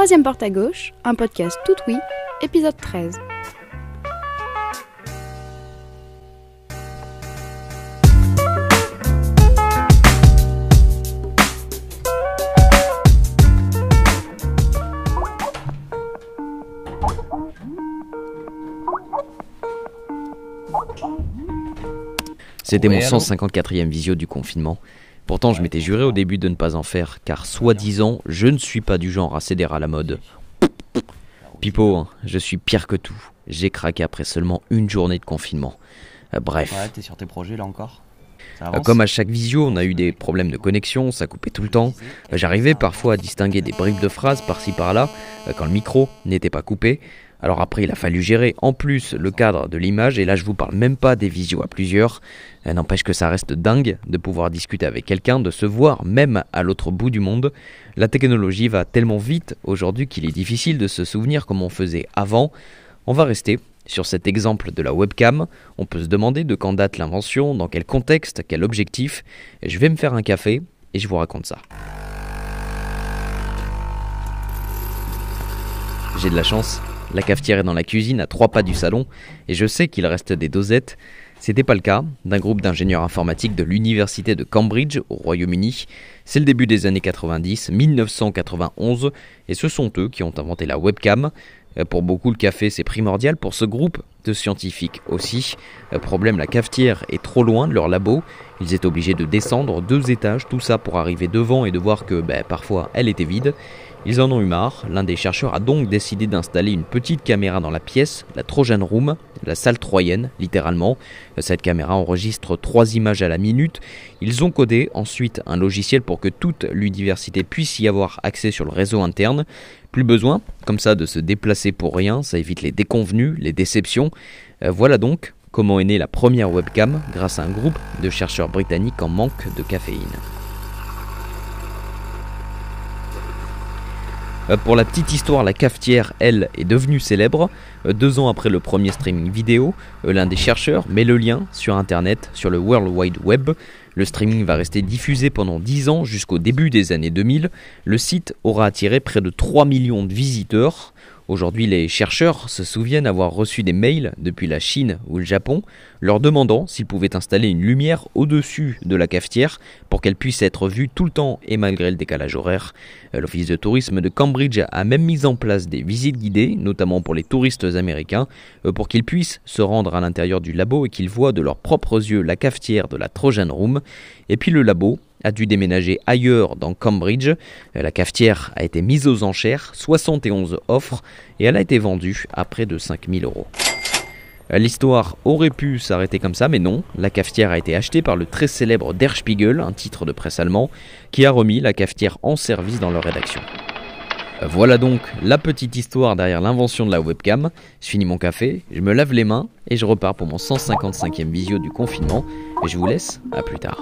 Troisième porte à gauche, un podcast tout oui, épisode 13. C'était mon Ouais, allô 154e visio du confinement. Pourtant, je m'étais juré au début de ne pas en faire, car soi-disant, je ne suis pas du genre à céder à la mode. Pipo, hein, je suis pire que tout. J'ai craqué après seulement une journée de confinement. Euh, bref. Ouais, t'es sur tes projets là encore? Comme à chaque visio, on a eu des problèmes de connexion, ça coupait tout le temps. Euh, J'arrivais parfois à distinguer des bribes de phrases par-ci par-là, euh, quand le micro n'était pas coupé. Alors après, il a fallu gérer en plus le cadre de l'image, et là je vous parle même pas des visios à plusieurs. Euh, N'empêche que ça reste dingue de pouvoir discuter avec quelqu'un, de se voir même à l'autre bout du monde. La technologie va tellement vite aujourd'hui qu'il est difficile de se souvenir comme on faisait avant. On va rester sur cet exemple de la webcam. On peut se demander de quand date l'invention, dans quel contexte, quel objectif. Je vais me faire un café et je vous raconte ça. J'ai de la chance, la cafetière est dans la cuisine à trois pas du salon et je sais qu'il reste des dosettes. C'était pas le cas d'un groupe d'ingénieurs informatiques de l'université de Cambridge au Royaume-Uni. C'est le début des années 90, 1991, et ce sont eux qui ont inventé la webcam. Euh, Pour beaucoup, le café c'est primordial, pour ce groupe de scientifiques aussi. Euh, Problème, la cafetière est trop loin de leur labo. Ils étaient obligés de descendre deux étages, tout ça pour arriver devant et de voir que ben, parfois elle était vide. Ils en ont eu marre. L'un des chercheurs a donc décidé d'installer une petite caméra dans la pièce, la Trojan Room, la salle troyenne, littéralement. Cette caméra enregistre trois images à la minute. Ils ont codé ensuite un logiciel pour que toute l'université puisse y avoir accès sur le réseau interne. Plus besoin, comme ça, de se déplacer pour rien, ça évite les déconvenus, les déceptions. Euh, voilà donc comment est née la première webcam grâce à un groupe de chercheurs britanniques en manque de caféine. Pour la petite histoire, la cafetière, elle, est devenue célèbre. Euh, Deux ans après le premier streaming vidéo, euh, l'un des chercheurs met le lien sur Internet, sur le World Wide Web. Le streaming va rester diffusé pendant 10 ans jusqu'au début des années 2000. Le site aura attiré près de 3 millions de visiteurs. Aujourd'hui, les chercheurs se souviennent avoir reçu des mails depuis la Chine ou le Japon leur demandant s'ils pouvaient installer une lumière au-dessus de la cafetière pour qu'elle puisse être vue tout le temps et malgré le décalage horaire. Euh, L'Office de tourisme de Cambridge a même mis en place des visites guidées, notamment pour les touristes américains, euh, pour qu'ils puissent se rendre à l'intérieur du labo et qu'ils voient de leurs propres yeux la cafetière de la Trojan Room. Et puis le labo a dû déménager ailleurs dans Cambridge. Euh, La cafetière a été mise aux enchères, 71 offres, et elle a été vendue à près de 5000 euros. Euh, L'histoire aurait pu s'arrêter comme ça, mais non. La cafetière a été achetée par le très célèbre Der Spiegel, un titre de presse allemand, qui a remis la cafetière en service dans leur rédaction. Euh, Voilà donc la petite histoire derrière l'invention de la webcam. Je finis mon café, je me lave les mains et je repars pour mon 155e visio du confinement. Et je vous laisse, à plus tard.